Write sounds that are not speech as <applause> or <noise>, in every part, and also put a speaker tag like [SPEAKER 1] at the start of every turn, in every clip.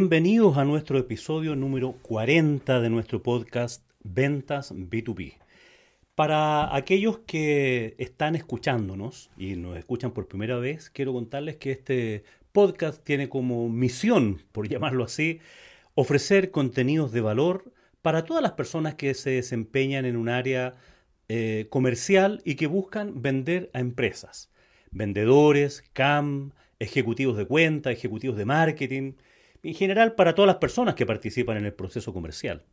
[SPEAKER 1] Bienvenidos a nuestro episodio número 40 de nuestro podcast Ventas B2B. Para aquellos que están escuchándonos y nos escuchan por primera vez, quiero contarles que este podcast tiene como misión, por <laughs> llamarlo así, ofrecer contenidos de valor para todas las personas que se desempeñan en un área eh, comercial y que buscan vender a empresas. Vendedores, CAM, ejecutivos de cuenta, ejecutivos de marketing, en general para todas las personas que participan en el proceso comercial.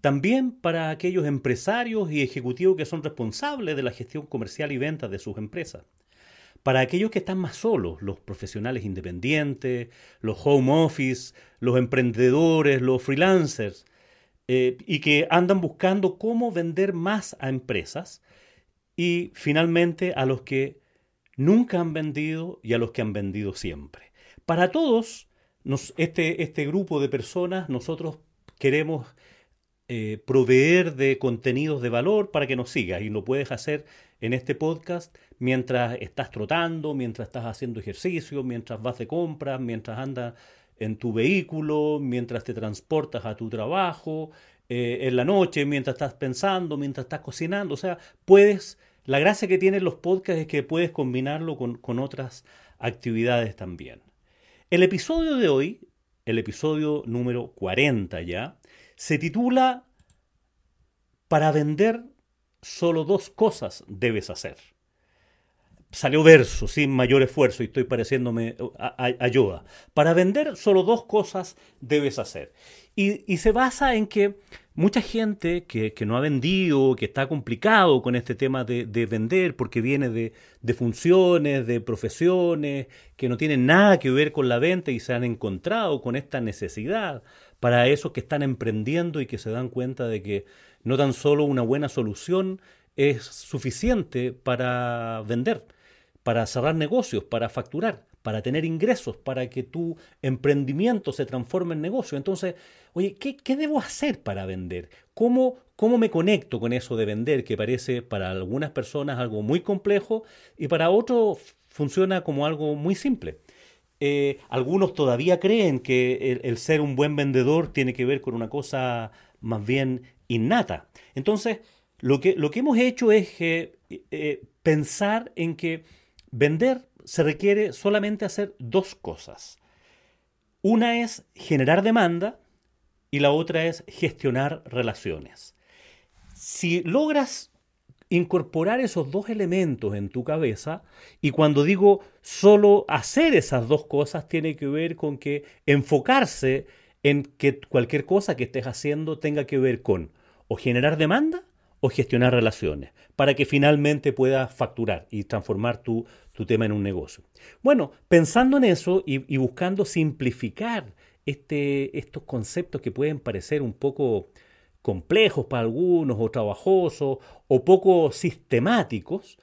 [SPEAKER 1] También para aquellos empresarios y ejecutivos que son responsables de la gestión comercial y ventas de sus empresas. Para aquellos que están más solos, los profesionales independientes, los home office, los emprendedores, los freelancers, eh, y que andan buscando cómo vender más a empresas. Y finalmente a los que nunca han vendido y a los que han vendido siempre. Para todos este, este grupo de personas nosotros queremos eh, proveer de contenidos de valor para que nos sigas y lo puedes hacer en este podcast mientras estás trotando, mientras estás haciendo ejercicio, mientras vas de compras, mientras andas en tu vehículo, mientras te transportas a tu trabajo, eh, en la noche, mientras estás pensando, mientras estás cocinando. O sea, puedes, la gracia que tienen los podcasts es que puedes combinarlo con, con otras actividades también. El episodio de hoy, el episodio número 40 ya, se titula Para vender solo dos cosas debes hacer. Salió verso sin mayor esfuerzo y estoy pareciéndome a, Yoda. Para vender solo dos cosas debes hacer. Y, se basa en que mucha gente que, no ha vendido, que está complicado con este tema de, vender porque viene de, de, funciones, de profesiones, que no tienen nada que ver con la venta y se han encontrado con esta necesidad para esos que están emprendiendo y que se dan cuenta de que no tan solo una buena solución es suficiente para vender, para cerrar negocios, para facturar para tener ingresos, para que tu emprendimiento se transforme en negocio. Entonces, oye, ¿qué, debo hacer para vender? ¿Cómo, ¿Cómo me conecto con eso de vender, que parece para algunas personas algo muy complejo y para otros funciona como algo muy simple? Eh, algunos todavía creen que el, ser un buen vendedor tiene que ver con una cosa más bien innata. Entonces, lo que, lo que hemos hecho es eh, eh, pensar en que vender se requiere solamente hacer dos cosas. Una es generar demanda y la otra es gestionar relaciones. Si logras incorporar esos dos elementos en tu cabeza, y cuando digo solo hacer esas dos cosas, tiene que ver con que enfocarse en que cualquier cosa que estés haciendo tenga que ver con o generar demanda o gestionar relaciones, para que finalmente puedas facturar y transformar tu, tu tema en un negocio. Bueno, pensando en eso y, buscando simplificar este, estos conceptos que pueden parecer un poco complejos para algunos o trabajosos o poco sistemáticos,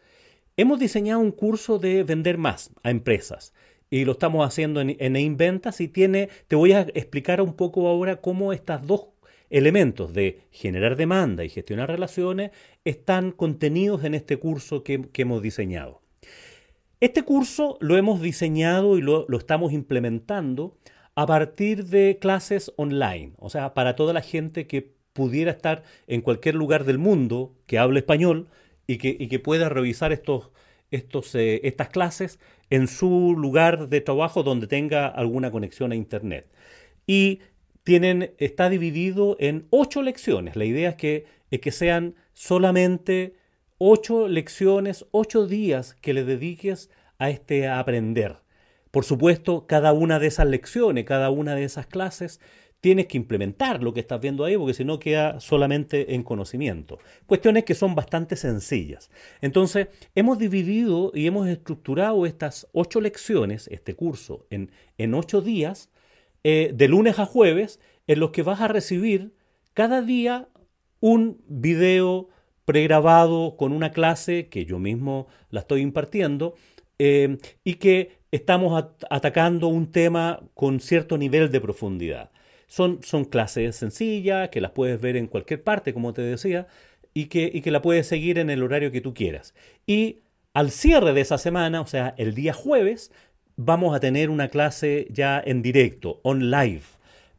[SPEAKER 1] hemos diseñado un curso de vender más a empresas y lo estamos haciendo en, en Inventas y tiene, te voy a explicar un poco ahora cómo estas dos elementos de generar demanda y gestionar relaciones están contenidos en este curso que, hemos diseñado. Este curso lo hemos diseñado y lo, estamos implementando a partir de clases online, o sea, para toda la gente que pudiera estar en cualquier lugar del mundo que hable español y que, pueda revisar estos, eh, estas clases en su lugar de trabajo donde tenga alguna conexión a Internet. Y tienen, está dividido en ocho lecciones. La idea es que, es que sean solamente ocho lecciones, ocho días que le dediques a este aprender. Por supuesto, cada una de esas lecciones, cada una de esas clases, tienes que implementar lo que estás viendo ahí, porque si no queda solamente en conocimiento. Cuestiones que son bastante sencillas. Entonces, hemos dividido y hemos estructurado estas ocho lecciones, este curso, en, en ocho días, eh, de lunes a jueves en los que vas a recibir cada día un video pregrabado con una clase que yo mismo la estoy impartiendo eh, y que estamos atacando un tema con cierto nivel de profundidad. Son, son, clases sencillas que las puedes ver en cualquier parte, como te decía, y que, y que la puedes seguir en el horario que tú quieras. Y al cierre de esa semana, o sea, el día jueves, vamos a tener una clase ya en directo, on live,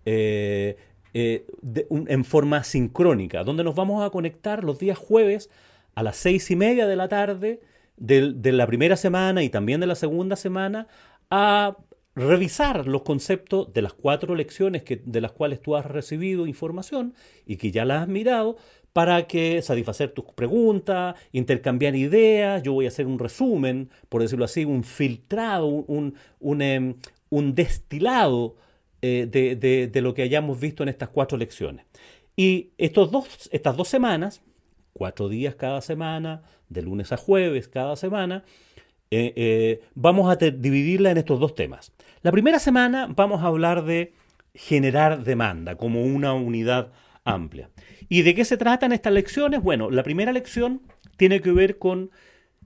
[SPEAKER 1] eh, eh, en forma sincrónica, donde nos vamos a conectar los días jueves a las seis y media de la tarde de, la primera semana y también de la segunda semana a revisar los conceptos de las cuatro lecciones que, de las cuales tú has recibido información y que ya las has mirado para que satisfacer tus preguntas, intercambiar ideas. Yo voy a hacer un resumen, por decirlo así, un filtrado, un, un, em, un destilado eh, de, lo que hayamos visto en estas cuatro lecciones. Y estos dos, estas dos semanas, cuatro días cada semana, de lunes a jueves cada semana, eh, eh, vamos a dividirla en estos dos temas. La primera semana vamos a hablar de generar demanda como una unidad amplia. ¿Y de qué se tratan estas lecciones? Bueno, la primera lección tiene que ver con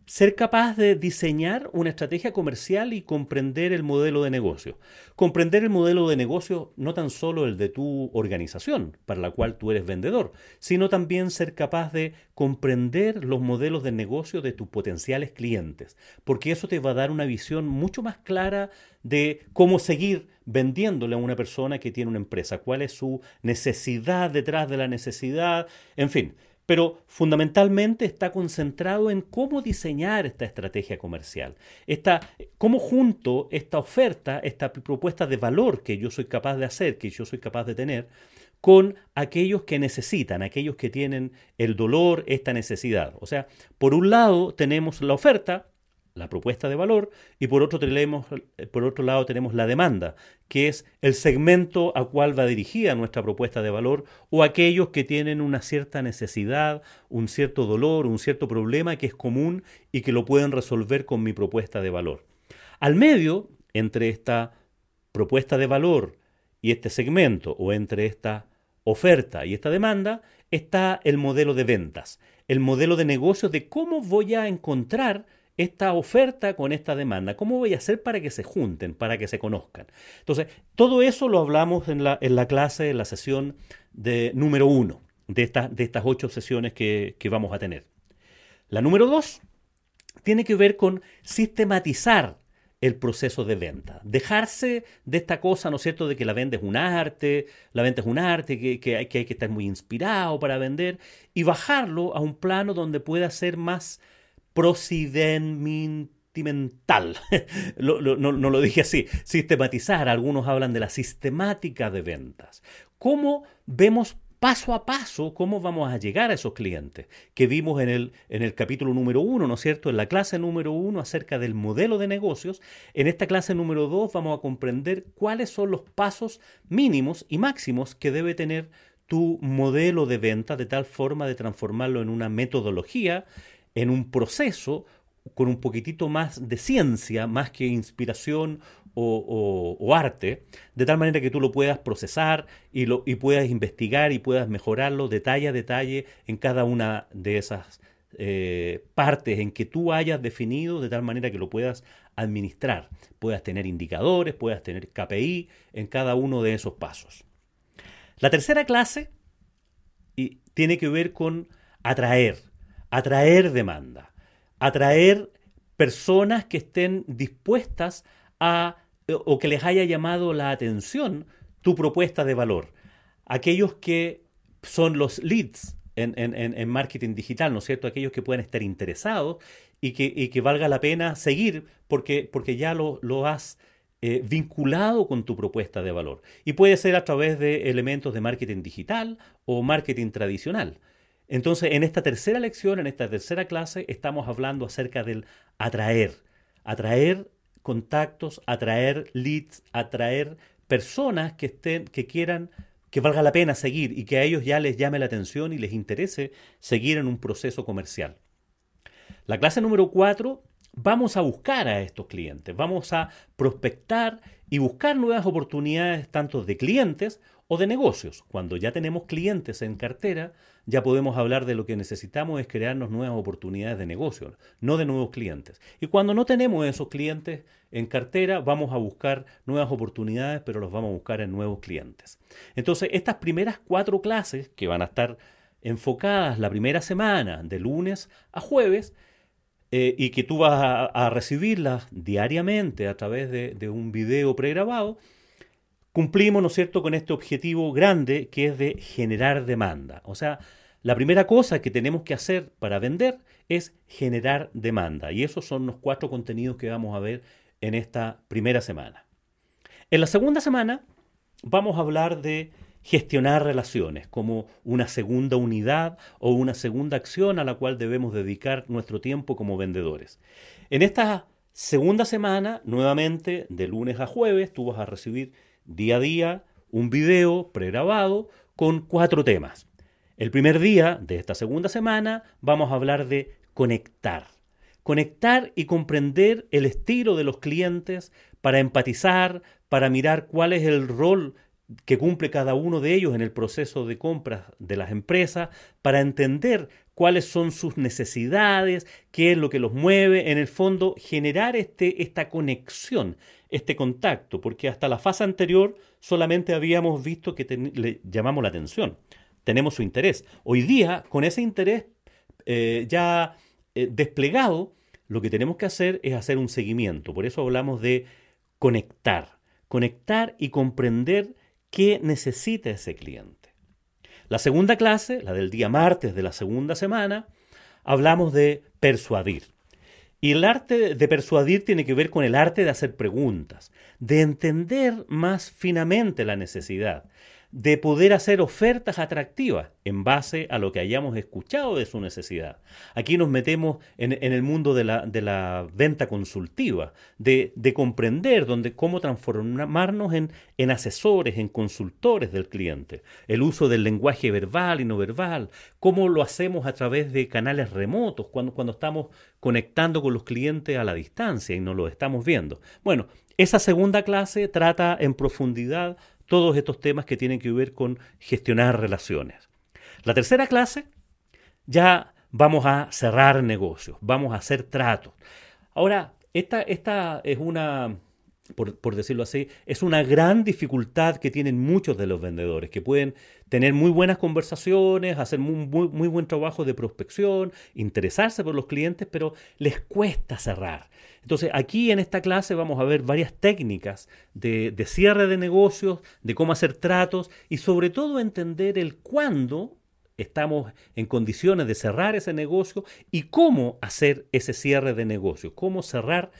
[SPEAKER 1] ser capaz de diseñar una estrategia comercial y comprender el modelo de negocio. Comprender el modelo de negocio no tan solo el de tu organización, para la cual tú eres vendedor, sino también ser capaz de comprender los modelos de negocio de tus potenciales clientes, porque eso te va a dar una visión mucho más clara de cómo seguir vendiéndole a una persona que tiene una empresa, cuál es su necesidad detrás de la necesidad, en fin pero fundamentalmente está concentrado en cómo diseñar esta estrategia comercial, esta, cómo junto esta oferta, esta propuesta de valor que yo soy capaz de hacer, que yo soy capaz de tener, con aquellos que necesitan, aquellos que tienen el dolor, esta necesidad. O sea, por un lado tenemos la oferta, la propuesta de valor, y por otro, por otro lado tenemos la demanda, que es el segmento a cual va dirigida nuestra propuesta de valor, o aquellos que tienen una cierta necesidad, un cierto dolor, un cierto problema que es común y que lo pueden resolver con mi propuesta de valor. Al medio, entre esta propuesta de valor y este segmento, o entre esta oferta y esta demanda, está el modelo de ventas, el modelo de negocios de cómo voy a encontrar esta oferta con esta demanda? ¿Cómo voy a hacer para que se junten, para que se conozcan? Entonces, todo eso lo hablamos en la, en la clase, en la sesión de número uno de, de estas ocho sesiones que, que vamos a tener. La número dos tiene que ver con sistematizar el proceso de venta. Dejarse de esta cosa, ¿no es cierto?, de que la venta es un arte, la venta es un arte, que, que, hay, que hay que estar muy inspirado para vender, y bajarlo a un plano donde pueda ser más procedimental. <laughs> no, lo dije así. Sistematizar. Algunos hablan de la sistemática de ventas. ¿Cómo vemos paso a paso cómo vamos a llegar a esos clientes que vimos en el, en el capítulo número uno, ¿no es cierto? En la clase número uno acerca del modelo de negocios. En esta clase número dos vamos a comprender cuáles son los pasos mínimos y máximos que debe tener tu modelo de venta de tal forma de transformarlo en una metodología en un proceso con un poquitito más de ciencia, más que inspiración o, arte, de tal manera que tú lo puedas procesar y, lo, y puedas investigar y puedas mejorarlo detalle a detalle en cada una de esas eh, partes en que tú hayas definido, de tal manera que lo puedas administrar, puedas tener indicadores, puedas tener KPI en cada uno de esos pasos. La tercera clase y, tiene que ver con atraer, atraer demanda, atraer personas que estén dispuestas a o que les haya llamado la atención tu propuesta de valor. Aquellos que son los leads en, marketing digital, ¿no es cierto? Aquellos que pueden estar interesados y que, que valga la pena seguir porque, porque ya lo, lo has eh, vinculado con tu propuesta de valor. Y puede ser a través de elementos de marketing digital o marketing tradicional. Entonces, en esta tercera lección, en esta tercera clase, estamos hablando acerca del atraer, atraer contactos, atraer leads, atraer personas que estén, que quieran, que valga la pena seguir y que a ellos ya les llame la atención y les interese seguir en un proceso comercial. La clase número cuatro, vamos a buscar a estos clientes, vamos a prospectar y buscar nuevas oportunidades tanto de clientes o de negocios. Cuando ya tenemos clientes en cartera, ya podemos hablar de lo que necesitamos es crearnos nuevas oportunidades de negocio, no de nuevos clientes. Y cuando no tenemos esos clientes en cartera, vamos a buscar nuevas oportunidades, pero los vamos a buscar en nuevos clientes. Entonces, estas primeras cuatro clases que van a estar enfocadas la primera semana, de lunes a jueves, eh, y que tú vas a, recibirlas diariamente a través de, un video pregrabado, cumplimos, ¿no cierto?, con este objetivo grande que es de generar demanda. O sea, la primera cosa que tenemos que hacer para vender es generar demanda. Y esos son los cuatro contenidos que vamos a ver en esta primera semana. En la segunda semana vamos a hablar de gestionar relaciones como una segunda unidad o una segunda acción a la cual debemos dedicar nuestro tiempo como vendedores. En esta segunda semana, nuevamente, de lunes a jueves, tú vas a recibir día a día un video pregrabado con cuatro temas. El primer día de esta segunda semana vamos a hablar de conectar. Conectar y comprender el estilo de los clientes para empatizar, para mirar cuál es el rol que cumple cada uno de ellos en el proceso de compras de las empresas, para entender cuáles son sus necesidades, qué es lo que los mueve, en el fondo generar este, esta conexión, este contacto, porque hasta la fase anterior solamente habíamos visto que le llamamos la atención tenemos su interés. Hoy día, con ese interés eh, ya eh, desplegado, lo que tenemos que hacer es hacer un seguimiento. Por eso hablamos de conectar. Conectar y comprender qué necesita ese cliente. La segunda clase, la del día martes de la segunda semana, hablamos de persuadir. Y el arte de persuadir tiene que ver con el arte de hacer preguntas, de entender más finamente la necesidad, de poder hacer ofertas atractivas en base a lo que hayamos escuchado de su necesidad. Aquí nos metemos en, el mundo de la, venta consultiva, de, comprender donde, cómo transformarnos en, en, asesores, en consultores del cliente, el uso del lenguaje verbal y no verbal, cómo lo hacemos a través de canales remotos, cuando, cuando estamos conectando con los clientes a la distancia y no lo estamos viendo. Bueno, esa segunda clase trata en profundidad todos estos temas que tienen que ver con gestionar relaciones. La tercera clase, ya vamos a cerrar negocios, vamos a hacer tratos. Ahora, esta, esta es una, por, decirlo así, es una gran dificultad que tienen muchos de los vendedores, que pueden tener muy buenas conversaciones, hacer muy, muy, buen trabajo de prospección, interesarse por los clientes, pero les cuesta cerrar. Entonces, aquí en esta clase vamos a ver varias técnicas de, de cierre de negocios, de cómo hacer tratos y sobre todo entender el cuándo estamos en condiciones de cerrar ese negocio y cómo hacer ese cierre de negocio, cómo cerrar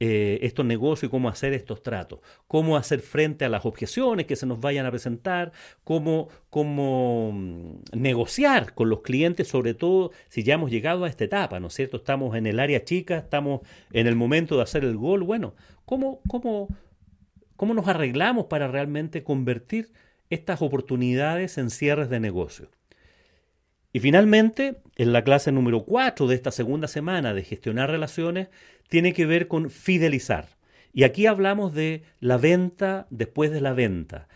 [SPEAKER 1] eh, estos negocios y cómo hacer estos tratos, cómo hacer frente a las objeciones que se nos vayan a presentar, cómo, cómo mm, negociar con los clientes, sobre todo si ya hemos llegado a esta etapa, ¿no es cierto? Estamos en el área chica, estamos en el momento de hacer el gol. Bueno, ¿cómo, cómo, cómo nos arreglamos para realmente convertir estas oportunidades en cierres de negocio? Y finalmente, en la clase número 4 de esta segunda semana de gestionar relaciones, tiene que ver con fidelizar. Y aquí hablamos de la venta después de la venta.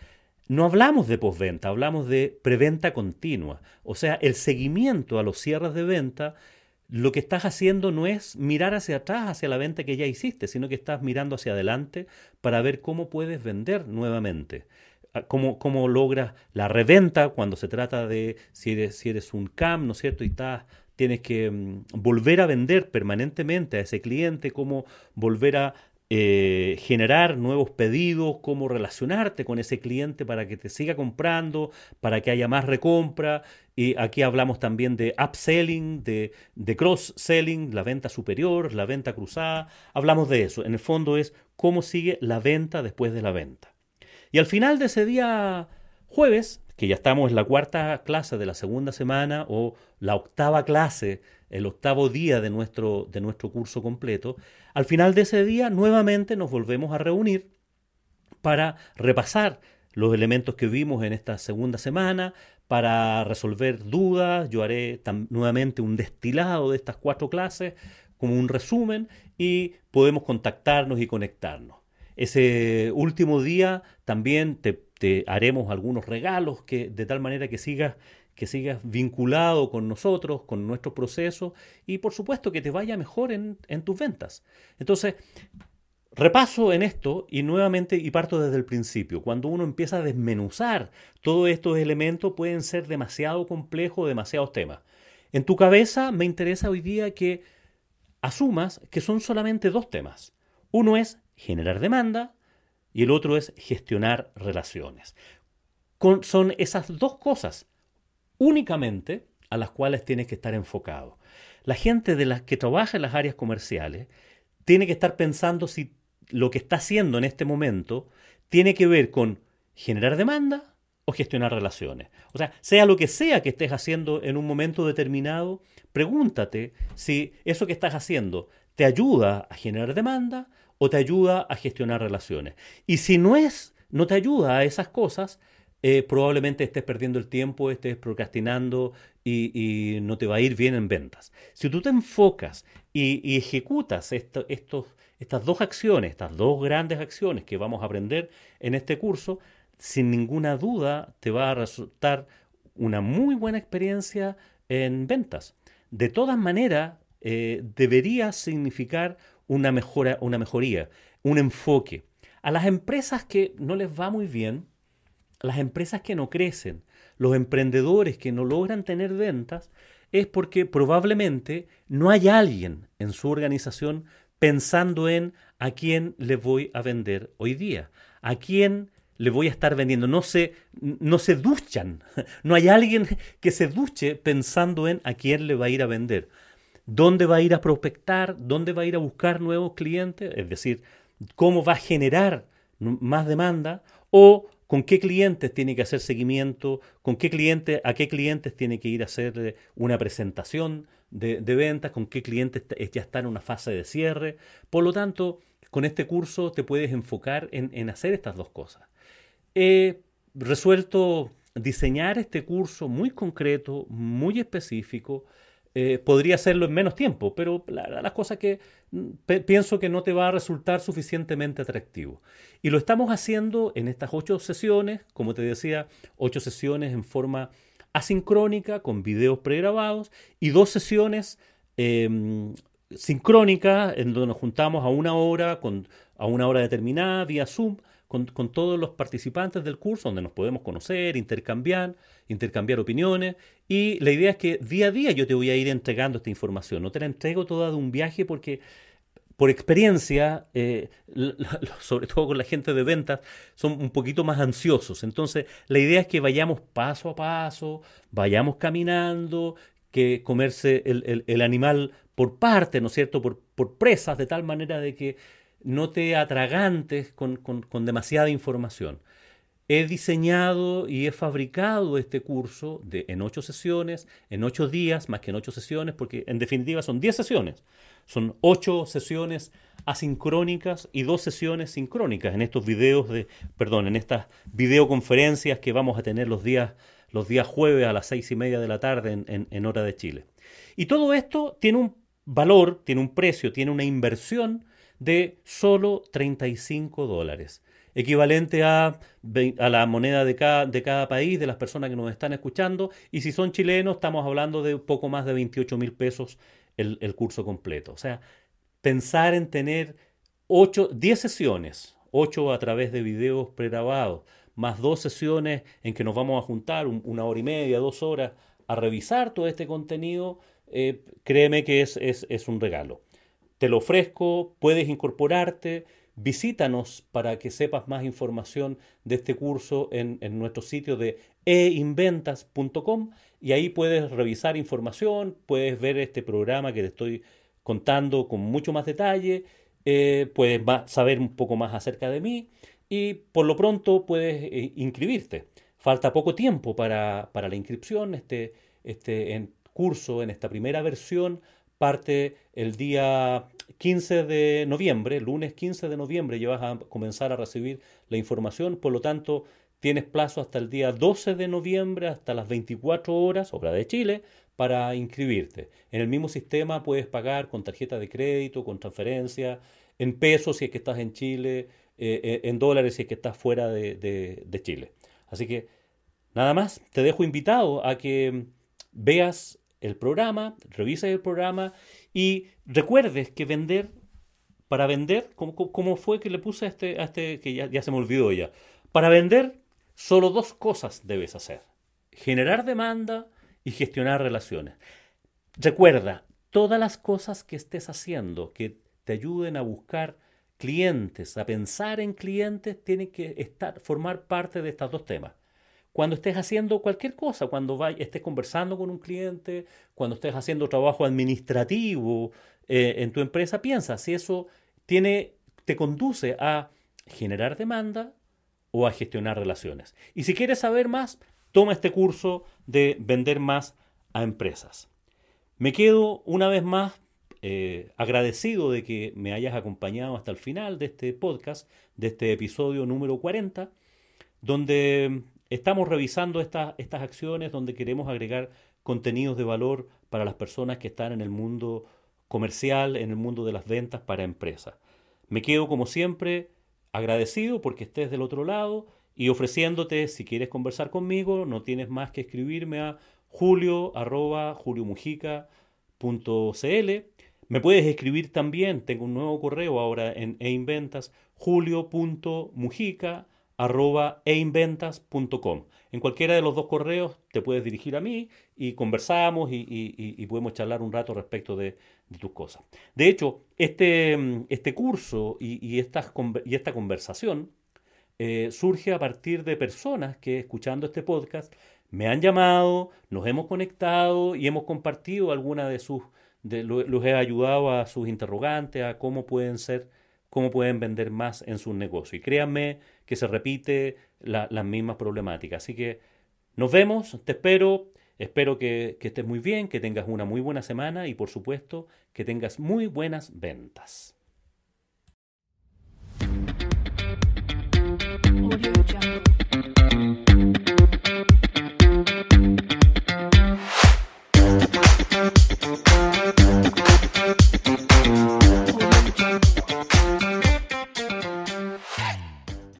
[SPEAKER 1] No hablamos de postventa, hablamos de preventa continua. O sea, el seguimiento a los cierres de venta, lo que estás haciendo no es mirar hacia atrás, hacia la venta que ya hiciste, sino que estás mirando hacia adelante para ver cómo puedes vender nuevamente. Ah, cómo, cómo logras la reventa cuando se trata de si eres, si eres un CAM, ¿no es cierto? Y tienes que mm, volver a vender permanentemente a ese cliente, cómo volver a eh, generar nuevos pedidos, cómo relacionarte con ese cliente para que te siga comprando, para que haya más recompra. Y aquí hablamos también de upselling, de, de cross-selling, la venta superior, la venta cruzada. Hablamos de eso. En el fondo es cómo sigue la venta después de la venta. Y al final de ese día jueves, que ya estamos en la cuarta clase de la segunda semana o la octava clase, el octavo día de nuestro, de nuestro curso completo, al final de ese día nuevamente nos volvemos a reunir para repasar los elementos que vimos en esta segunda semana, para resolver dudas. Yo haré nuevamente un destilado de estas cuatro clases como un resumen y podemos contactarnos y conectarnos. Ese último día también te, haremos algunos regalos que, de tal manera que sigas, que sigas vinculado con nosotros, con nuestro proceso y por supuesto que te vaya mejor en, en tus ventas. Entonces, Repaso en esto y nuevamente y parto desde el principio. Cuando uno empieza a desmenuzar todos estos elementos pueden ser demasiado complejos, demasiados temas. En tu cabeza me interesa hoy día que asumas que son solamente dos temas. Uno es generar demanda y el otro es gestionar relaciones. son esas dos cosas únicamente a las cuales tienes que estar enfocado. La gente de las que trabaja en las áreas comerciales tiene que estar pensando si lo que está haciendo en este momento tiene que ver con generar demanda o gestionar relaciones. O sea, sea lo que sea que estés haciendo en un momento determinado, pregúntate si eso que estás haciendo te ayuda a generar demanda o te ayuda a gestionar relaciones. Y si no es, no te ayuda a esas cosas, eh, probablemente estés perdiendo el tiempo, estés procrastinando y, no te va a ir bien en ventas. Si tú te enfocas y, ejecutas estos, estas dos acciones, estas dos grandes acciones que vamos a aprender en este curso, sin ninguna duda te va a resultar una muy buena experiencia en ventas. De todas maneras, eh, debería significar una, mejora, una mejoría, un enfoque. A las empresas que no les va muy bien, las empresas que no crecen, los emprendedores que no logran tener ventas, es porque probablemente no hay alguien en su organización pensando en a quién le voy a vender hoy día, a quién le voy a estar vendiendo. No se, no se duchan, <laughs> no hay alguien que se duche pensando en a quién le va a ir a vender, dónde va a ir a prospectar, dónde va a ir a buscar nuevos clientes, es decir, cómo va a generar más demanda o con qué clientes tiene que hacer seguimiento, con qué clientes, a qué clientes tiene que ir a hacer una presentación de, ventas, con qué clientes ya está en una fase de cierre. Por lo tanto, con este curso te puedes enfocar en, hacer estas dos cosas. He resuelto diseñar este curso muy concreto, muy específico, eh, podría hacerlo en menos tiempo, pero la, las cosas que mm, pienso que no te va a resultar suficientemente atractivo. Y lo estamos haciendo en estas ocho sesiones, como te decía, ocho sesiones en forma asincrónica con videos pregrabados y dos sesiones em, sincrónicas en donde nos juntamos a una hora, con, a una hora determinada vía Zoom con, todos los participantes del curso, donde nos podemos conocer, intercambiar, intercambiar opiniones. Y la idea es que día a día yo te voy a ir entregando esta información. No te la entrego toda de un viaje porque por experiencia, eh, <laughs> sobre todo con la gente de ventas, son un poquito más ansiosos. Entonces, la idea es que vayamos paso a paso, vayamos caminando, que comerse el, animal por parte, ¿no es cierto?, por, por presas, de tal manera de que no te atragantes con, demasiada información. He diseñado y he fabricado este curso de, en ocho sesiones, en ocho días, más que en ocho sesiones, porque en definitiva son diez sesiones. Son ocho sesiones asincrónicas y dos sesiones sincrónicas en estos videos de, perdón, en estas videoconferencias que vamos a tener los días, los días jueves a las seis y media de la tarde en hora de Chile. Y todo esto tiene un valor, tiene un precio, tiene una inversión de solo 35 dólares, equivalente a, a la moneda de cada, de cada, país, de las personas que nos están escuchando, y si son chilenos estamos hablando de poco más de 28 mil pesos el, el, curso completo. O sea, pensar en tener 8, 10 sesiones, 8 a través de videos pregrabados, más dos sesiones en que nos vamos a juntar una hora y media, dos horas, a revisar todo este contenido, eh, créeme que es, es, es un regalo. Te lo ofrezco, puedes incorporarte, visítanos para que sepas más información de este curso en, nuestro sitio de einventas.com y ahí puedes revisar información, puedes ver este programa que te estoy contando con mucho más detalle, eh, puedes saber un poco más acerca de mí y por lo pronto puedes eh, inscribirte. Falta poco tiempo para, la inscripción, este, este en curso, en esta primera versión, parte el día 15 de noviembre, lunes 15 de noviembre, ya vas a comenzar a recibir la información, por lo tanto tienes plazo hasta el día 12 de noviembre, hasta las 24 horas, hora de Chile, para inscribirte. En el mismo sistema puedes pagar con tarjeta de crédito, con transferencia, en pesos si es que estás en Chile, eh, eh, en dólares si es que estás fuera de, de Chile. Así que nada más, te dejo invitado a que veas el programa, revises el programa y recuerdes que vender, para vender, como, fue que le puse a este, a este que ya, ya se me olvidó ya, para vender solo dos cosas debes hacer, generar demanda y gestionar relaciones. Recuerda, todas las cosas que estés haciendo que te ayuden a buscar clientes, a pensar en clientes, tiene que estar, formar parte de estos dos temas. Cuando estés haciendo cualquier cosa, cuando estés conversando con un cliente, cuando estés haciendo trabajo administrativo eh, en tu empresa, piensa si eso tiene, te conduce a generar demanda o a gestionar relaciones. Y si quieres saber más, toma este curso de vender más a empresas. Me quedo una vez más eh, agradecido de que me hayas acompañado hasta el final de este podcast, de este episodio número 40, donde estamos revisando estas acciones, donde queremos agregar contenidos de valor para las personas que están en el mundo comercial, en el mundo de las ventas para empresas. Me quedo como siempre agradecido porque estés del otro lado y ofreciéndote, si quieres conversar conmigo, no tienes más que escribirme a julio Me puedes escribir también, tengo un nuevo correo ahora en einventas, julio.mujica einventas.com. En cualquiera de los dos correos te puedes dirigir a mí y conversamos y, podemos charlar un rato respecto de, tus cosas. De hecho, este, este curso y, esta, y esta conversación eh, surge a partir de personas que escuchando este podcast me han llamado, nos hemos conectado y hemos compartido alguna de sus, de, los he ayudado a sus interrogantes, a cómo pueden ser, cómo pueden vender más en sus negocios. Y créanme que se repite la, las mismas problemáticas. Así que nos vemos, te espero, espero que, estés muy bien, que tengas una muy buena semana y por supuesto que tengas muy buenas ventas.